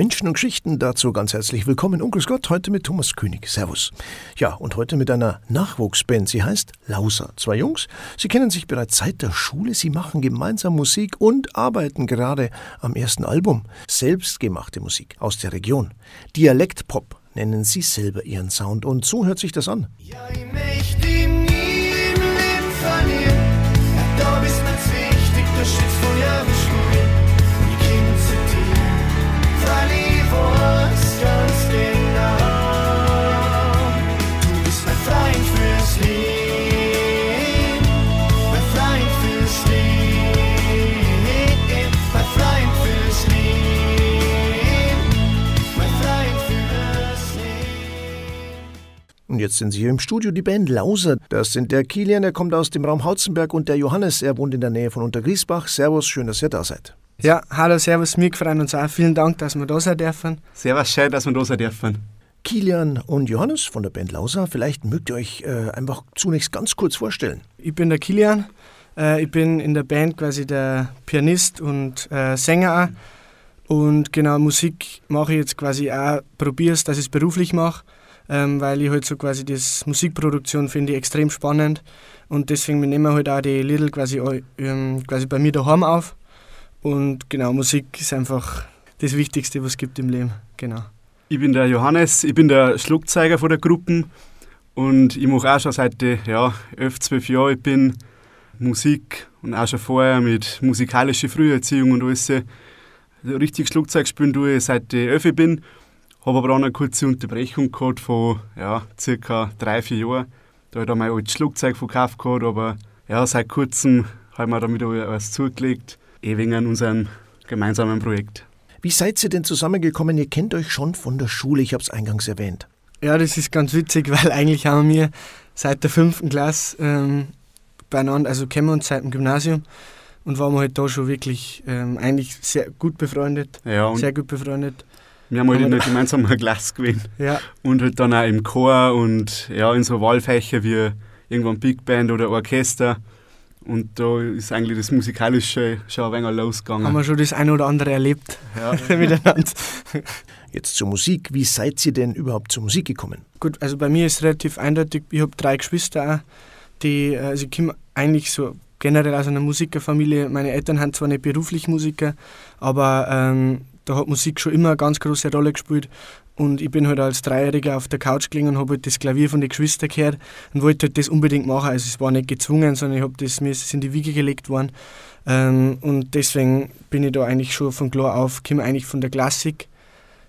Menschen und Geschichten dazu ganz herzlich willkommen. Onkel Gott, heute mit Thomas König. Servus. Ja, und heute mit einer Nachwuchsband. Sie heißt Lauser. Zwei Jungs. Sie kennen sich bereits seit der Schule. Sie machen gemeinsam Musik und arbeiten gerade am ersten Album. Selbstgemachte Musik aus der Region. Dialektpop nennen sie selber ihren Sound. Und so hört sich das an. Ja, ich möchte nie im Leben verlieren. Ja, da bist mir wichtig, der Schutz von Und jetzt sind Sie hier im Studio, die Band Lauser. Das sind der Kilian, der kommt aus dem Raum Hautzenberg und der Johannes, er wohnt in der Nähe von Untergriesbach. Servus, schön, dass ihr da seid. Ja, hallo, servus, mir freuen uns auch. Vielen Dank, dass wir da sein dürfen. Servus, schön, dass wir da sein dürfen. Kilian und Johannes von der Band Lauser, vielleicht mögt ihr euch äh, einfach zunächst ganz kurz vorstellen. Ich bin der Kilian, äh, ich bin in der Band quasi der Pianist und äh, Sänger auch. Und genau, Musik mache ich jetzt quasi auch, probiere es, dass ich es beruflich mache, ähm, weil ich halt so quasi das Musikproduktion finde ich extrem spannend. Und deswegen nehmen wir halt auch die Little quasi, ähm, quasi bei mir daheim auf und genau, Musik ist einfach das Wichtigste, was es gibt im Leben. Genau. Ich bin der Johannes, ich bin der Schlagzeuger von der Gruppe und ich mache auch schon seit ja, 11, 12 Jahren. Ich bin Musik und auch schon vorher mit musikalischer Früherziehung und alles. Richtig Schlagzeug spielen tue ich seit ich 11 bin. Habe aber auch eine kurze Unterbrechung gehabt von ja, circa drei, vier Jahren. Da habe ich mein altes Schlagzeug verkauft gehabt, aber ja, seit kurzem habe ich mir damit alles zugelegt eh wegen unserem gemeinsamen Projekt. Wie seid ihr denn zusammengekommen? Ihr kennt euch schon von der Schule, ich habe es eingangs erwähnt. Ja, das ist ganz witzig, weil eigentlich haben wir seit der fünften Klasse ähm, beieinander, also kennen wir uns seit dem Gymnasium und waren halt da schon wirklich ähm, eigentlich sehr gut befreundet. Ja, sehr gut befreundet. Wir haben halt in der gemeinsamen Klasse gewesen. Ja. Und halt dann auch im Chor und ja, in so Wahlfächer wie irgendwann Big Band oder Orchester. Und da ist eigentlich das Musikalische schon ein wenig losgegangen. Haben wir schon das eine oder andere erlebt ja. miteinander. Jetzt zur Musik. Wie seid ihr denn überhaupt zur Musik gekommen? Gut, also bei mir ist es relativ eindeutig. Ich habe drei Geschwister, auch, die, also ich komme eigentlich so generell aus einer Musikerfamilie. Meine Eltern sind zwar nicht beruflich Musiker, aber ähm, da hat Musik schon immer eine ganz große Rolle gespielt. Und ich bin halt als Dreijähriger auf der Couch gelegen und habe halt das Klavier von den Geschwistern gehört und wollte halt das unbedingt machen. Also es war nicht gezwungen, sondern ich habe das, mir ist es in die Wiege gelegt worden. Ähm, und deswegen bin ich da eigentlich schon von klar auf, komme eigentlich von der Klassik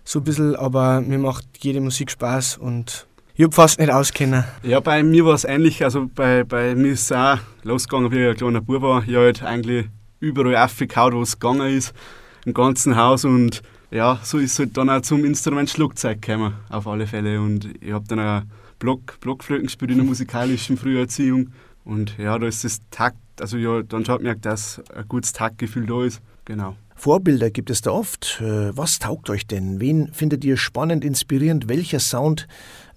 so ein bisschen, aber mir macht jede Musik Spaß und ich habe fast nicht auskennen. Ja, bei mir war es ähnlich. Also bei, bei mir ist es auch losgegangen, wie ich ein kleiner Bub war. Ich habe halt eigentlich überall aufgehauen, wo es gegangen ist, im ganzen Haus und ja, so ist es halt dann auch zum Instrument Schlagzeug gekommen, auf alle Fälle. Und ich habe dann auch Block, Blockflöten gespielt in der musikalischen Früherziehung. Und ja, da ist das Takt, also ja, dann schaut man, dass ein gutes Taktgefühl da ist. Genau. Vorbilder gibt es da oft. Äh, was taugt euch denn? Wen findet ihr spannend, inspirierend? Welcher Sound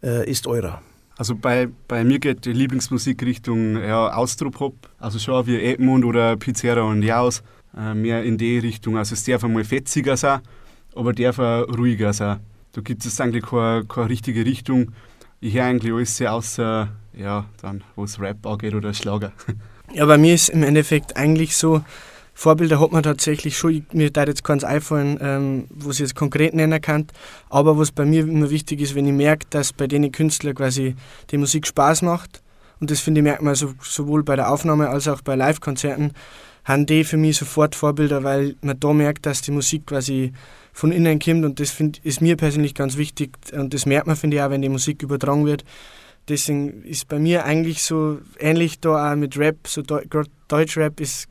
äh, ist eurer? Also bei, bei mir geht die Lieblingsmusik Richtung ja, Austropop, also schon wie Edmund oder Pizzeria und Jaus, mehr in die Richtung. Also es darf einmal fetziger sein, aber darf auch ruhiger sein. Da gibt es eigentlich keine, keine richtige Richtung. Ich höre eigentlich alles außer, ja, dann, was Rap angeht oder Schlager. Ja, bei mir ist im Endeffekt eigentlich so, Vorbilder hat man tatsächlich schon, mir da jetzt keins einfallen, ähm, was ich jetzt konkret nennen kann, aber was bei mir immer wichtig ist, wenn ich merke, dass bei den Künstlern quasi die Musik Spaß macht, und das finde ich merkt man so, sowohl bei der Aufnahme als auch bei Live-Konzerten, haben die für mich sofort Vorbilder, weil man da merkt, dass die Musik quasi von innen kommt und das find, ist mir persönlich ganz wichtig und das merkt man, finde ich, auch, wenn die Musik übertragen wird. Deswegen ist bei mir eigentlich so ähnlich da auch mit Rap, so Deutschrap ist,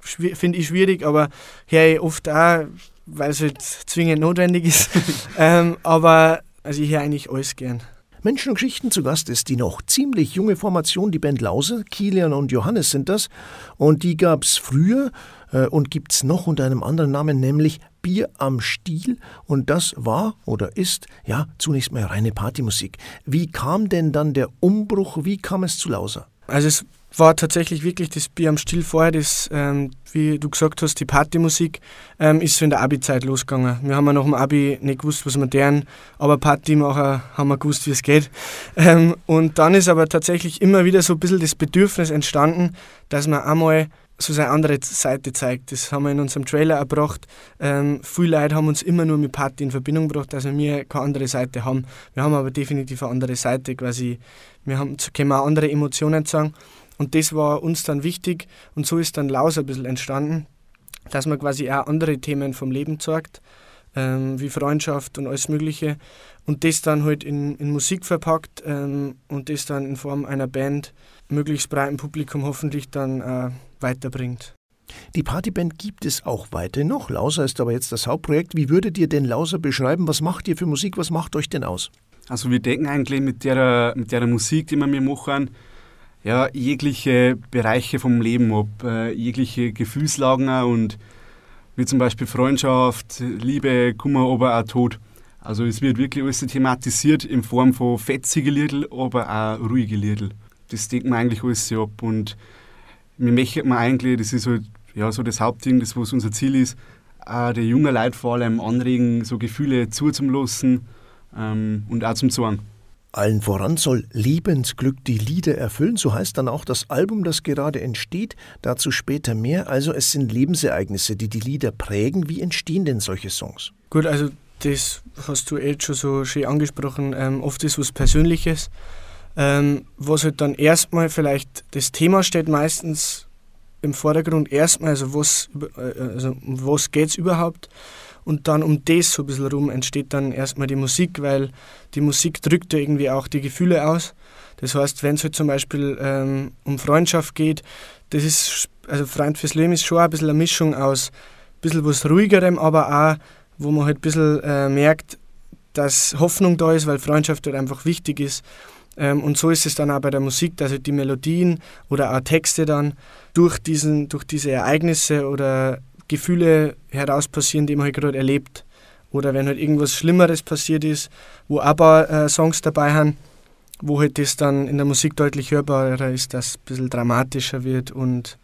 finde ich schwierig, aber höre ich oft auch, weil es halt zwingend notwendig ist. ähm, aber also ich höre eigentlich alles gern. Menschen und Geschichten zu Gast ist die noch ziemlich junge Formation, die Band Lause. Kilian und Johannes sind das. Und die gab es früher äh, und gibt es noch unter einem anderen Namen, nämlich Bier am Stiel. Und das war oder ist, ja, zunächst mal reine Partymusik. Wie kam denn dann der Umbruch? Wie kam es zu Lauser? Also es war tatsächlich wirklich das Bier am Still vorher, das, ähm, wie du gesagt hast, die Partymusik, ähm, ist so in der Abi-Zeit losgegangen. Wir haben ja nach dem Abi nicht gewusst, was wir deren, aber Partymacher haben wir gewusst, wie es geht. Ähm, und dann ist aber tatsächlich immer wieder so ein bisschen das Bedürfnis entstanden, dass man einmal so seine andere Seite zeigt. Das haben wir in unserem Trailer erbracht. Ähm, viele Leute haben uns immer nur mit Party in Verbindung gebracht, dass wir keine andere Seite haben. Wir haben aber definitiv eine andere Seite quasi. Wir haben, können auch andere Emotionen sagen. Und das war uns dann wichtig und so ist dann Laus ein bisschen entstanden, dass man quasi auch andere Themen vom Leben zeigt, ähm, wie Freundschaft und alles Mögliche und das dann halt in, in Musik verpackt ähm, und das dann in Form einer Band möglichst breiten Publikum hoffentlich dann äh, weiterbringt. Die Partyband gibt es auch weiterhin noch. Lauser ist aber jetzt das Hauptprojekt. Wie würdet ihr denn Lauser beschreiben? Was macht ihr für Musik? Was macht euch denn aus? Also wir denken eigentlich mit der, mit der Musik, die wir mir machen, ja, jegliche Bereiche vom Leben ab, äh, jegliche Gefühlslagen und wie zum Beispiel Freundschaft, Liebe, Kummer, aber auch Tod. Also es wird wirklich alles thematisiert in Form von fetzige Liedl, aber auch ruhige Liedl. Das denkt man eigentlich alles ab und wir möchten eigentlich, das ist halt, ja, so das Hauptding, das was unser Ziel ist, auch die jungen Leute vor allem anregen, so Gefühle zuzulassen ähm, und auch zum Sorgen. Allen voran soll Lebensglück die Lieder erfüllen, so heißt dann auch das Album, das gerade entsteht, dazu später mehr. Also es sind Lebensereignisse, die die Lieder prägen. Wie entstehen denn solche Songs? Gut, also das hast du jetzt schon so schön angesprochen. Ähm, oft ist was Persönliches, ähm, was halt dann erstmal vielleicht, das Thema steht meistens im Vordergrund erstmal, also was, äh, also um was geht es überhaupt und dann um das so ein bisschen rum entsteht dann erstmal die Musik, weil die Musik drückt ja irgendwie auch die Gefühle aus. Das heißt, wenn es halt zum Beispiel ähm, um Freundschaft geht, das ist, also Freund fürs Leben ist schon ein bisschen eine Mischung aus ein bisschen was ruhigerem, aber auch, wo man halt ein bisschen äh, merkt, dass Hoffnung da ist, weil Freundschaft halt einfach wichtig ist. Ähm, und so ist es dann auch bei der Musik, dass halt die Melodien oder auch Texte dann durch, diesen, durch diese Ereignisse oder Gefühle heraus passieren, die man halt gerade erlebt. Oder wenn halt irgendwas Schlimmeres passiert ist, wo aber äh, Songs dabei haben, wo halt das dann in der Musik deutlich hörbarer ist, dass es ein bisschen dramatischer wird und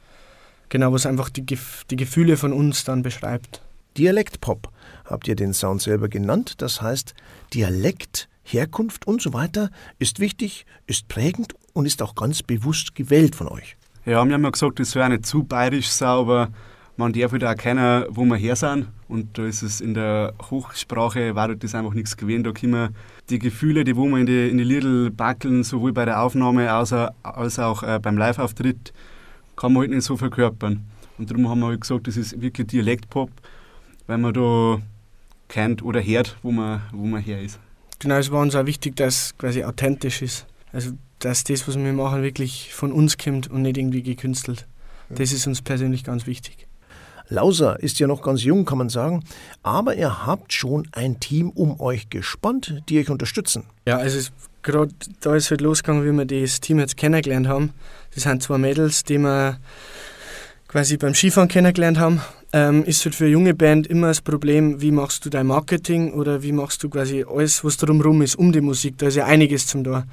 genau, was einfach die, die Gefühle von uns dann beschreibt. Dialektpop habt ihr den Sound selber genannt, das heißt Dialekt, Herkunft und so weiter ist wichtig, ist prägend und ist auch ganz bewusst gewählt von euch. Ja, wir haben ja gesagt, das wäre nicht zu bayerisch sauber, man darf halt auch erkennen, wo wir her sind. Und da ist es in der Hochsprache, war das einfach nichts gewesen. Da können die Gefühle, die wo wir in die, in die Liedl backeln, sowohl bei der Aufnahme als, als auch äh, beim Live-Auftritt, kann man halt nicht so verkörpern. Und darum haben wir halt gesagt, das ist wirklich Dialektpop, weil man da kennt oder hört, wo man, wo man her ist. Genau, es war uns auch wichtig, dass es quasi authentisch ist. Also, dass das, was wir machen, wirklich von uns kommt und nicht irgendwie gekünstelt. Das ist uns persönlich ganz wichtig. Lauser ist ja noch ganz jung, kann man sagen, aber ihr habt schon ein Team um euch gespannt, die euch unterstützen. Ja, also gerade da ist halt losgegangen, wie wir das Team jetzt kennengelernt haben. Das sind zwei Mädels, die wir quasi beim Skifahren kennengelernt haben. Ähm, ist halt für eine junge Band immer das Problem, wie machst du dein Marketing oder wie machst du quasi alles, was drumherum ist, um die Musik. Da ist ja einiges zum da.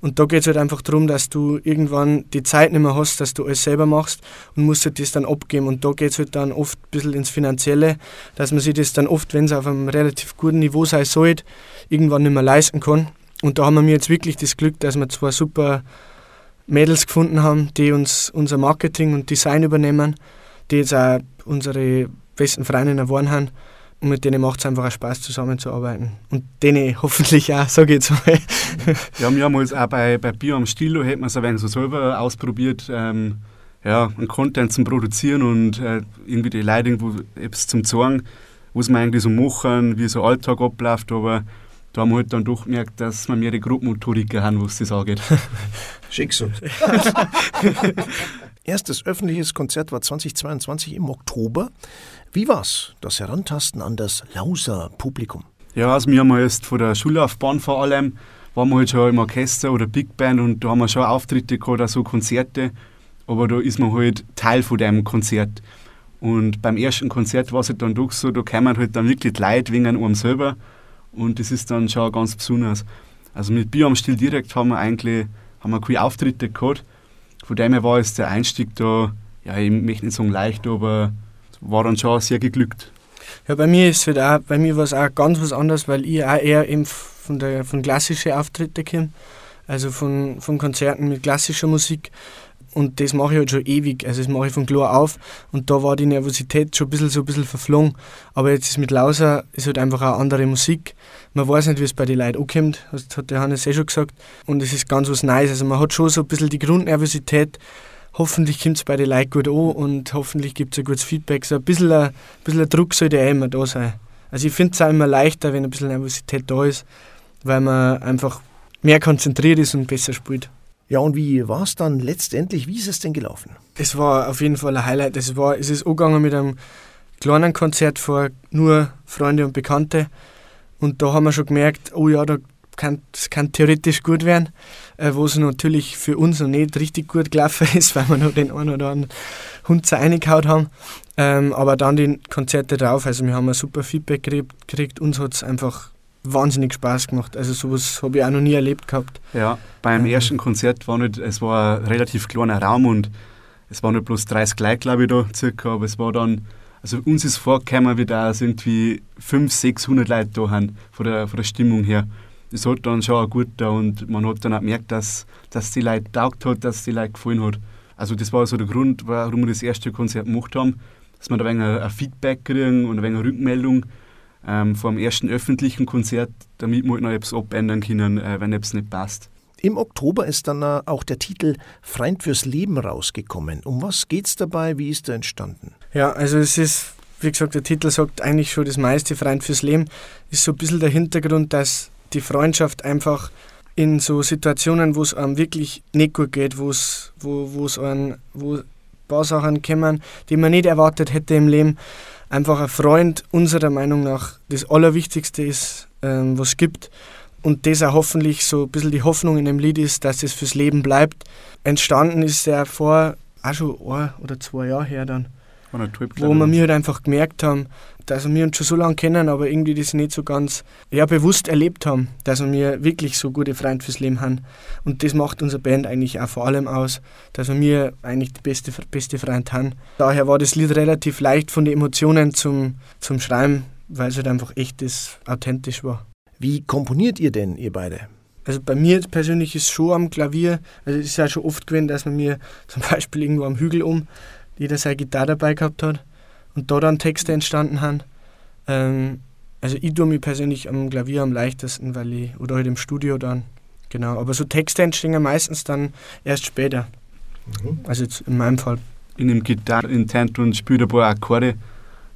Und da geht es halt einfach darum, dass du irgendwann die Zeit nicht mehr hast, dass du alles selber machst und musst halt das dann abgeben. Und da geht es halt dann oft ein bisschen ins Finanzielle, dass man sich das dann oft, wenn es auf einem relativ guten Niveau sein sollte, irgendwann nicht mehr leisten kann. Und da haben wir jetzt wirklich das Glück, dass wir zwei super Mädels gefunden haben, die uns unser Marketing und Design übernehmen, die jetzt auch unsere besten Freundinnen geworden haben und mit denen macht es einfach auch Spaß, zusammenzuarbeiten. Und denen hoffentlich auch, so geht's mal. ja, wir haben uns auch bei, bei Bio am Stilo, hätten wir es ein wenig so selber ausprobiert, ähm, ja, einen Content zu produzieren und äh, irgendwie die Leute irgendwo etwas zum zeigen, was wir eigentlich so machen, wie so Alltag abläuft, aber da haben wir halt dann doch gemerkt, dass wir mehr die Gruppenmotoriker haben, was das angeht. Schick so. Erstes öffentliches Konzert war 2022 im Oktober. Wie war's, das Herantasten an das Lauser-Publikum? Ja, also wir haben erst von der Schullaufbahn vor allem, waren wir halt schon im Orchester oder Big Band und da haben wir schon Auftritte gehabt, also Konzerte, aber da ist man halt Teil von dem Konzert. Und beim ersten Konzert war es halt dann doch so, da kommen halt dann wirklich Leute wegen einem selber und das ist dann schon ganz besonders. Also mit Bier am Stil direkt haben wir eigentlich haben wir keine Auftritte gehabt, von dem her war es der Einstieg da, ja, ich möchte nicht sagen leicht, aber war dann schon sehr geglückt. Ja, bei mir ist halt auch, bei mir war es auch ganz was anderes, weil ich auch eher eben von, der, von klassischen Auftritten komme, also von, von Konzerten mit klassischer Musik. Und das mache ich halt schon ewig. Also das mache ich von klar auf. Und da war die Nervosität schon ein bisschen so ein bisschen verflogen. Aber jetzt ist mit Lauser ist halt einfach eine andere Musik. Man weiß nicht, wie es bei den Leuten ankommt. Das hat der Hannes eh schon gesagt. Und es ist ganz was Neues. Also man hat schon so ein bisschen die Grundnervosität. Hoffentlich kommt es bei den Leuten gut an und hoffentlich gibt es ein gutes Feedback. So ein bisschen, ein, bisschen Druck sollte auch immer da sein. Also ich finde es auch immer leichter, wenn ein bisschen Nervosität da ist, weil man einfach mehr konzentriert ist und besser spielt. Ja, und wie war es dann letztendlich? Wie ist es denn gelaufen? Es war auf jeden Fall ein Highlight. Es, war, es ist angegangen mit einem kleinen Konzert vor nur Freunde und Bekannte. Und da haben wir schon gemerkt, oh ja, da kann, das kann theoretisch gut werden, äh, wo es natürlich für uns noch nicht richtig gut gelaufen ist, weil wir noch den einen oder anderen Hund reingehauen haben. Ähm, aber dann die Konzerte drauf, also wir haben ein super Feedback gekriegt, uns hat es einfach wahnsinnig Spaß gemacht. Also sowas habe ich auch noch nie erlebt gehabt. Ja, beim ähm. ersten Konzert war nicht, es war ein relativ kleiner Raum und es waren nicht bloß 30 Leute, glaube ich, da circa, aber es war dann, also uns ist vorgekommen, wie da irgendwie 500, 600 Leute da haben, von der, von der Stimmung her. Das hat dann schon auch gut da und man hat dann auch gemerkt, dass, dass die Leute taugt hat, dass die Leute gefallen hat. Also das war so der Grund, warum wir das erste Konzert gemacht haben, dass wir da ein wenig ein Feedback kriegen und ein wenig eine Rückmeldung ähm, vor dem ersten öffentlichen Konzert, damit wir halt noch etwas abändern können, äh, wenn etwas nicht passt. Im Oktober ist dann äh, auch der Titel Freund fürs Leben rausgekommen. Um was geht es dabei? Wie ist er entstanden? Ja, also es ist, wie gesagt, der Titel sagt eigentlich schon das meiste. Freund fürs Leben ist so ein bisschen der Hintergrund, dass die Freundschaft einfach in so Situationen, wo es einem wirklich nicht gut geht, wo's, wo es einem, wo ein paar Sachen kommen, die man nicht erwartet hätte im Leben, einfach ein Freund unserer Meinung nach das Allerwichtigste ist, ähm, was es gibt. Und das auch hoffentlich so ein bisschen die Hoffnung in dem Lied ist, dass es fürs Leben bleibt. Entstanden ist er vor auch schon ein oder zwei Jahren her dann. Wo wir mir halt einfach gemerkt haben, dass wir uns schon so lange kennen, aber irgendwie das nicht so ganz ja, bewusst erlebt haben, dass wir wirklich so gute Freunde fürs Leben haben. Und das macht unsere Band eigentlich auch vor allem aus, dass wir eigentlich die beste, beste Freund haben. Daher war das Lied relativ leicht von den Emotionen zum, zum Schreiben, weil es halt einfach echt ist, authentisch war. Wie komponiert ihr denn, ihr beide? Also bei mir persönlich ist schon am Klavier, also es ist ja schon oft gewesen, dass man mir zum Beispiel irgendwo am Hügel um jeder seine Gitarre dabei gehabt hat und da dann Texte entstanden haben. Ähm, also ich tue mich persönlich am Klavier am leichtesten, weil ich, oder halt im Studio dann, genau. Aber so Texte entstehen meistens dann erst später. Mhm. Also jetzt in meinem Fall. In dem Gitarre intent und spiele ein paar Akkorde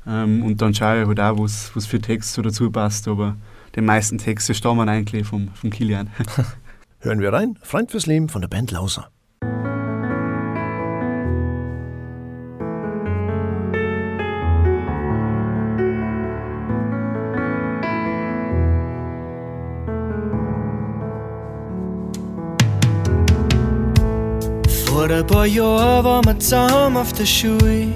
ähm, und dann schaue ich halt auch, was, was für Text so dazu passt, aber die meisten Texte stammen eigentlich vom, vom Kilian. Hören wir rein, Freund fürs Leben von der Band Lauser. Vor ein paar Jahren waren wir zusammen auf der Schule.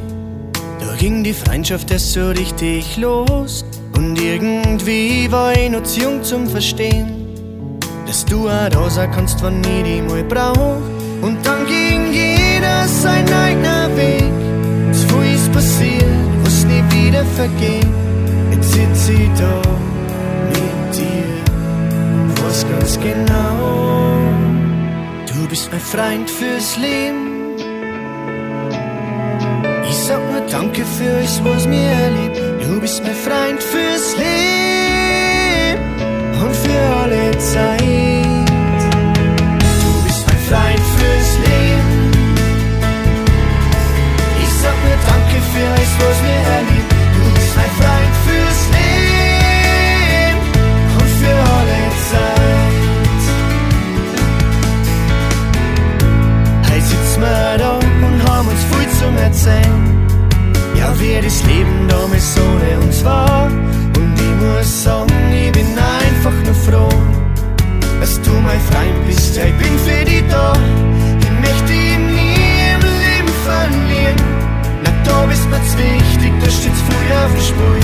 Da ging die Freundschaft erst so richtig los. Und irgendwie war ich noch zu jung zum Verstehen, dass du auch da kannst, wenn ich dich mal brauch. Und dann ging jeder sein eigener Weg. Viel ist passiert, was nie wieder vergeht. Jetzt sitz ich da mit dir, weiß ganz genau. Du bist mein Freund fürs Leben. Ich sag nur Danke für alles, was mir erlebt. Du bist mein Freund fürs Leben und für alle Zeit. Du bist mein Freund fürs Leben. Ich sag nur Danke für alles, was mir erlebt. dir das Leben da mit Sonne und zwar. Und ich muss sagen, ich bin einfach nur froh, dass du mein Freund bist. Ich bin für dich da. Ich möchte dich nie im Leben verlieren. Na, da bist mir's wichtig, da steht's früh auf dem Spur.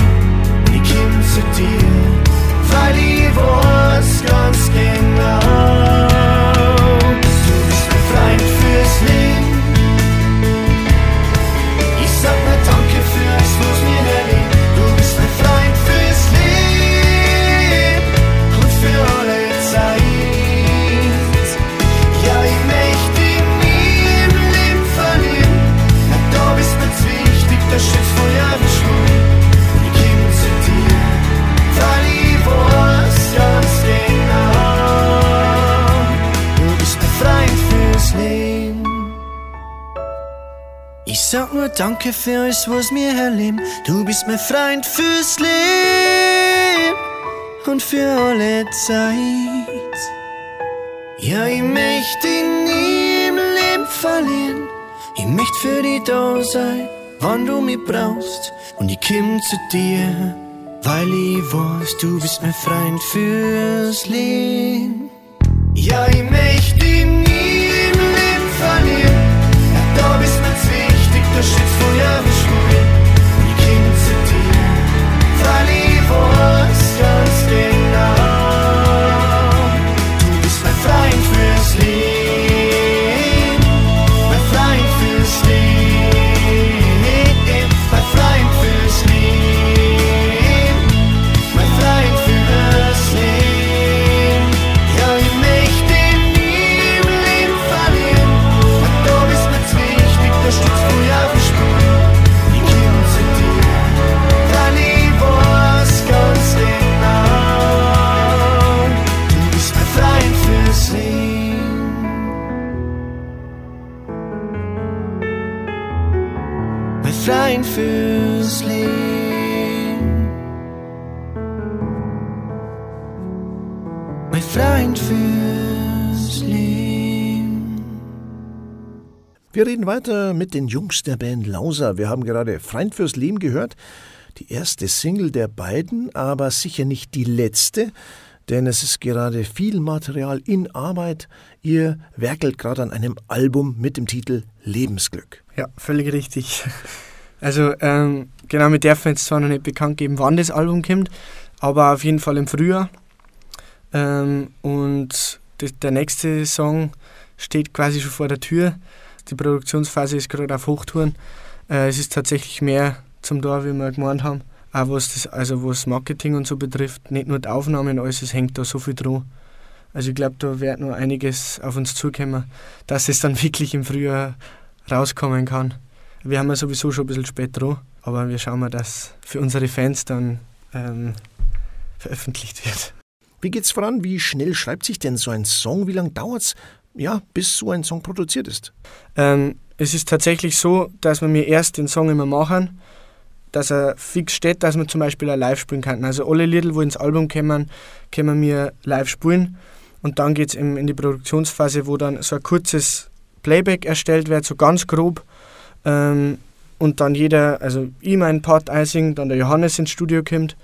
Danke für alles, was wir erleben. Du bist mein Freund fürs Leben und für alle Zeit. Ja, ich möchte nie im Leben verlieren. Ich möchte für dich da sein, wann du mich brauchst. Und ich komm zu dir, weil ich weiß, du bist mein Freund fürs Leben. Ja, ich möchte nie wichtig, da Wir reden weiter mit den Jungs der Band Lauser. Wir haben gerade Freund fürs Leben gehört. Die erste Single der beiden, aber sicher nicht die letzte, denn es ist gerade viel Material in Arbeit. Ihr werkelt gerade an einem Album mit dem Titel Lebensglück. Ja, völlig richtig. Also, ähm, genau, wir dürfen jetzt zwar noch nicht bekannt geben, wann das Album kommt, aber auf jeden Fall im Frühjahr. Ähm, und das, der nächste Song steht quasi schon vor der Tür. Die Produktionsphase ist gerade auf Hochtouren. Äh, es ist tatsächlich mehr zum Tor, wie wir gemeint haben. Auch was das, also was Marketing und so betrifft, nicht nur die Aufnahmen, alles, es hängt da so viel dran. Also ich glaube, da wird noch einiges auf uns zukommen, dass es dann wirklich im Frühjahr rauskommen kann. Wir haben ja sowieso schon ein bisschen spät dran, aber wir schauen mal, dass für unsere Fans dann ähm, veröffentlicht wird. Wie geht's voran? Wie schnell schreibt sich denn so ein Song? Wie lange dauert's, ja, bis so ein Song produziert ist? Ähm, es ist tatsächlich so, dass wir mir erst den Song immer machen, dass er fix steht, dass wir zum Beispiel auch live spielen können. Also alle Lieder, wo ins Album kommen, können wir live spielen. Und dann geht es in die Produktionsphase, wo dann so ein kurzes Playback erstellt wird, so ganz grob. Ähm, und dann jeder, also ich meinen Part einsingt, dann der Johannes ins Studio kommt,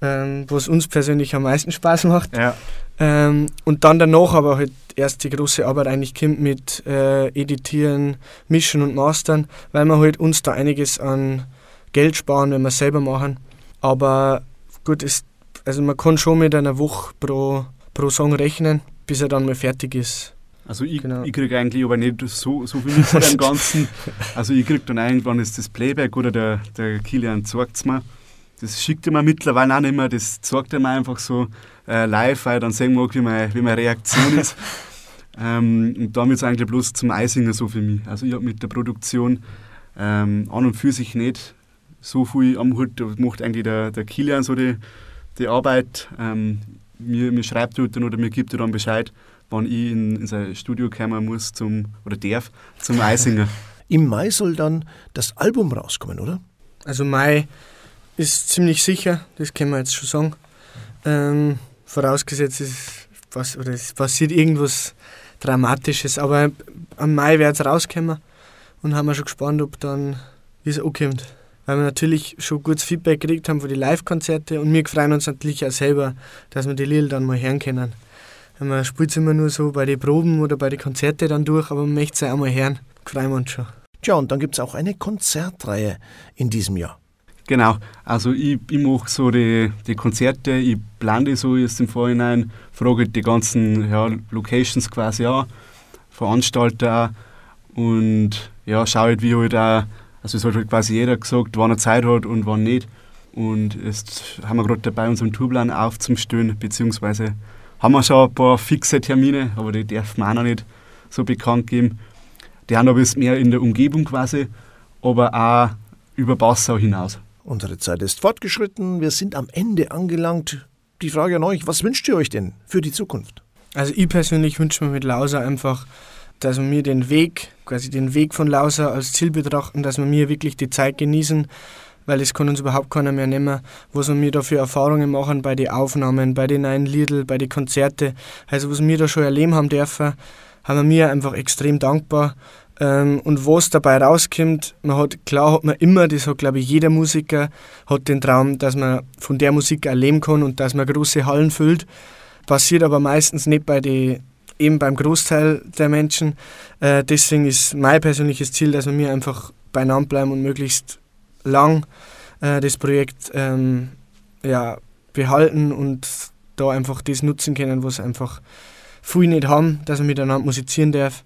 ähm, was uns persönlich am meisten Spaß macht. Ja. Ähm, und dann danach aber halt erst die große Arbeit eigentlich kommt mit äh, Editieren, Mischen und Mastern, weil wir halt uns da einiges an Geld sparen, wenn wir es selber machen. Aber gut, ist, also man kann schon mit einer Woche pro, pro Song rechnen, bis er dann mal fertig ist. Also ich, Genau. ich kriege eigentlich aber nicht so, so viel mit von dem Ganzen. Also ich kriege dann irgendwann ist das Playback oder der, der Kilian zeigt es mir. Das schickt er mir mittlerweile auch nicht mehr, das zeigt er mir einfach so äh, live, weil ich dann sehen mag, wie meine, wie meine Reaktion ist. ähm, und damit ist eigentlich bloß zum Eisingen so für mich. Also ich habe mit der Produktion ähm, an und für sich nicht so viel am Hut. Da macht eigentlich der, der Kilian so die, die Arbeit. Ähm, mir, mir schreibt er dann oder mir gibt er dann Bescheid, wann ich in, in sein Studio kommen muss zum, oder darf zum Eisinger. Im Mai soll dann das Album rauskommen, oder? Also Mai ist ziemlich sicher, das können wir jetzt schon sagen. Ähm, vorausgesetzt ist, was, oder es passiert irgendwas Dramatisches, aber am Mai wird es rauskommen und haben wir schon gespannt, ob dann wie es ankommt. Weil wir natürlich schon gutes Feedback gekriegt haben von den Live-Konzerten und wir freuen uns natürlich auch selber, dass wir die Lieder dann mal hören können. Man spielt es immer nur so bei den Proben oder bei den Konzerten dann durch, aber man möchte es auch mal hören. Freuen wir uns schon. Tja, und dann gibt es auch eine Konzertreihe in diesem Jahr. Genau, also ich, ich mache so die, die Konzerte, ich plane so jetzt im Vorhinein, frage die ganzen ja, Locations quasi an, Veranstalter und ja, schaue halt, wie halt auch, also es hat halt quasi jeder gesagt, wann er Zeit hat und wann nicht. Und jetzt haben wir gerade dabei, unseren Tourplan aufzustellen, beziehungsweise haben wir schon ein paar fixe Termine, aber die dürfen wir auch noch nicht so bekannt geben. Die haben aber jetzt mehr in der Umgebung quasi, aber auch über Passau hinaus. Unsere Zeit ist fortgeschritten, wir sind am Ende angelangt. Die Frage an euch, was wünscht ihr euch denn für die Zukunft? Also ich persönlich wünsche mir mit Lauser einfach dass wir den Weg, quasi den Weg von Lauser als Ziel betrachten, dass wir mir wirklich die Zeit genießen, weil es kann uns überhaupt keiner mehr nehmen, was wir da für Erfahrungen machen bei den Aufnahmen, bei den neuen Liedl, bei den Konzerten. Also was wir da schon erleben haben dürfen, haben wir mir einfach extrem dankbar. Ähm, und was dabei rauskommt, man hat, klar hat man immer, das hat glaube ich jeder Musiker, hat den Traum, dass man von der Musik erleben kann und dass man große Hallen füllt. Passiert aber meistens nicht bei den eben beim Großteil der Menschen. Äh, deswegen ist mein persönliches Ziel, dass wir mir einfach beieinander bleiben und möglichst lang äh, das Projekt ähm, ja, behalten und da einfach das nutzen können, was einfach viele nicht haben, dass man miteinander musizieren darf.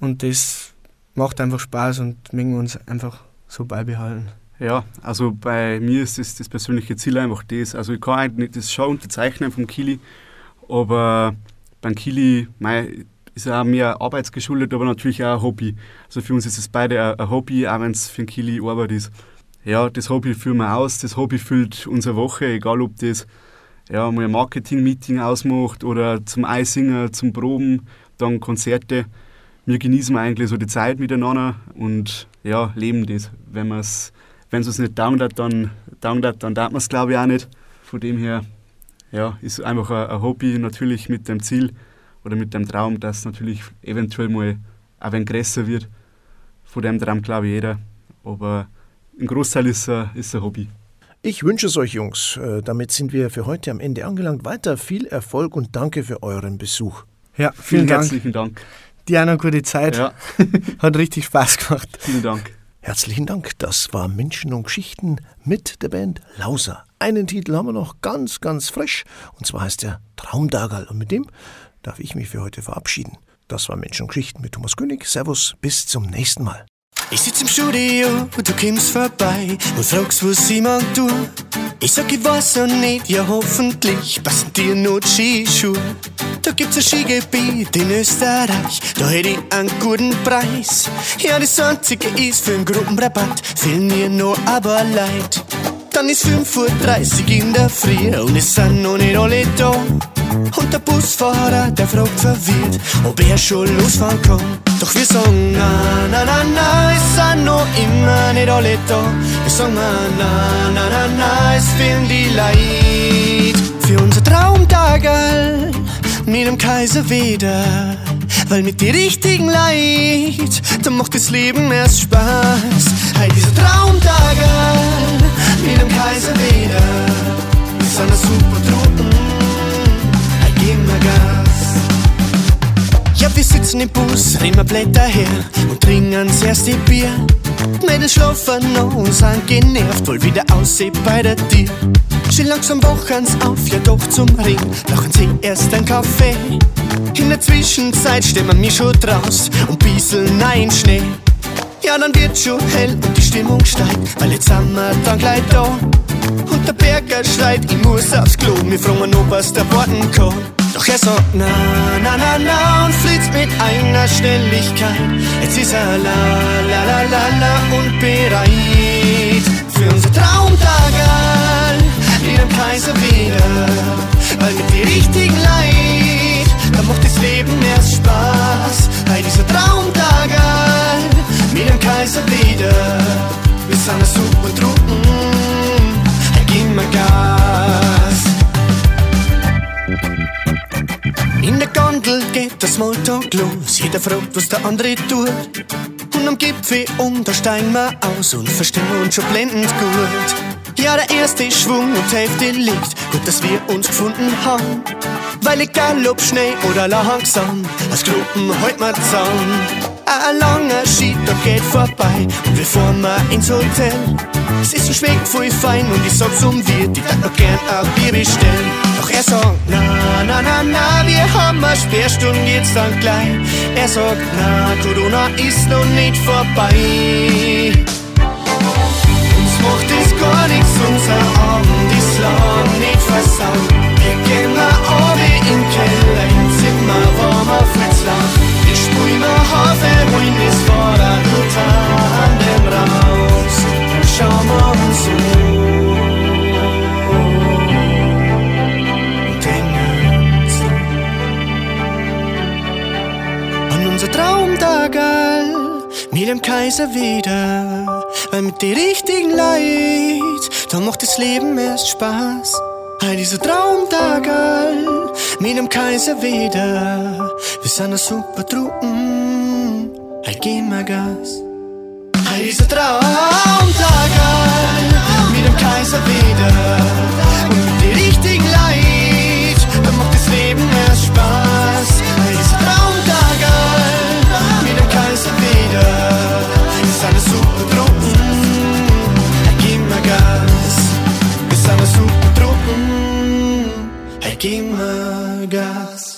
Und das macht einfach Spaß und mögen wir uns einfach so beibehalten. Ja, also bei mir ist das, das persönliche Ziel einfach das. Also ich kann eigentlich nicht das schon unterzeichnen vom Kili, aber beim Kili mei, ist auch mehr arbeitsgeschuldet, aber natürlich auch ein Hobby. Also für uns ist es beide ein Hobby, auch wenn es für den Kili Arbeit ist ja, das Hobby führen wir aus, das Hobby füllt unsere Woche, egal ob das ja, mal ein Marketing-Meeting ausmacht oder zum Eisingen, zum Proben, dann Konzerte. Wir genießen eigentlich so die Zeit miteinander und ja, leben das. Wenn es wenn es nicht hat, dann hat, dann darf man es glaube ich auch nicht. Von dem her ja, ist einfach ein, ein Hobby natürlich mit dem Ziel oder mit dem Traum, dass natürlich eventuell mal ein wenig größer wird. Von dem Traum glaube ich jeder. Aber ein Großteil ist, ist ein Hobby. Ich wünsche es euch, Jungs. Äh, damit sind wir für heute am Ende angelangt. Weiter viel Erfolg und danke für euren Besuch. Ja, vielen, vielen Dank. herzlichen Dank. Noch gute Zeit. Ja. Hat richtig Spaß gemacht. Vielen Dank. Herzlichen Dank. Das war Menschen und Geschichten mit der Band Lauser. Einen Titel haben wir noch ganz, ganz frisch. Und zwar heißt er Traumdagal. Und mit dem darf ich mich für heute verabschieden. Das war Menschen und Geschichten mit Thomas König. Servus, bis zum nächsten Mal. Ich sitz im Studio und du kommst vorbei und fragst, was mag tun. Ich sag, ich weiß noch nicht, ja hoffentlich passen dir noch die Skischuhe. Da gibt's ein Skigebiet in Österreich, da hätte ich einen guten Preis. Ja, das einzige ist für einen Gruppenrabatt, fehlen mir noch aber leid. Dann ist 5.30 Uhr in der Früh und es sind noch nicht alle da. Und der Busfahrer, der fragt verwirrt, ob er schon losfahren kann. Doch wir sagen, na, na, na, na, es sind noch immer nicht alle da. Wir sagen, na, na, na, na, es fehlen die Leid. Für unser Traumtagel mit dem Kaiser wieder. Weil mit die richtigen Leid, da macht das Leben erst Spaß. Hey, dieser Traumtagel mit dem Kaiser wieder. Wir sind ein super Truppen, hey, geben wir Gas. Ja, wir sitzen im Bus, nehmen Blätter her und trinken das erste Bier. Mädels schlafen noch und sind genervt, wohl wieder aussieht bei der Tür. Schon langsam wachen's auf, ja doch zum Ring, brauchen sie erst ein Kaffee. In der Zwischenzeit stehen wir mich schon draus und bisschen nein Schnee. Ja, dann wird schon hell und die Stimmung steigt, weil jetzt sind wir dann gleich da. Und der Berger schreit, ich muss aufs Klo, wir fragen, ob was der warten kann. Doch er sagt na, na, na, na und flitzt mit einer Schnelligkeit. Jetzt ist er la, la, la, la, la und bereit für unser Traumtagal in dem Kaiser wieder. Weil mit die richtigen Leid, da macht das Leben erst Spaß. Hey, dieser Traumtagal mit dem Kaiser wieder. Wir sind super Truppen, mir Gas. In der Gondel geht das Smalltalk los. Jeder fragt, was der andere tut. Und am Gipfel um, da steigen wir aus und verstehen uns schon blendend gut. Ja, der erste Schwung und Hälfte liegt. Gut, dass wir uns gefunden haben. Weil egal ob schnell oder langsam, als Gruppen heute mal zusammen. Ein langer Skitag geht vorbei und wir fahren mal ins Hotel. Es ist und schmeckt voll fein und ich sag zum Wirt, ich darf noch gern ein Bier bestellen. Doch er sagt, na, na, na, na, wir haben eine Sperrstunde jetzt dann gleich. Er sagt, na, Corona ist noch nicht vorbei. Uns macht es gar nichts, unser Abend ist lang nicht versaut. Wir gehen mal oben im Keller, im Zimmer, warm auf Fritzland. Ich sprüh mir Hafer und es vor der raus. Schau uns um. Und unser Traum mit dem Kaiser wieder. Weil mit den richtigen Leid, da macht das Leben erst Spaß. Hey, dieser Traumtag all, mit dem Kaiser wieder. Wir sind ein super Truppen, hey, gib mir Gas. Dieser Traumtag all, mit dem Kaiser wieder. Und mit den richtigen Leid, da macht das Leben erst Spaß. Dieser Traumtag all, mit dem Kaiser wieder. Wir sind ein super Truppen, hey, gib mir Gas. Wir sind ein super Truppen, hey, gib mir Gas.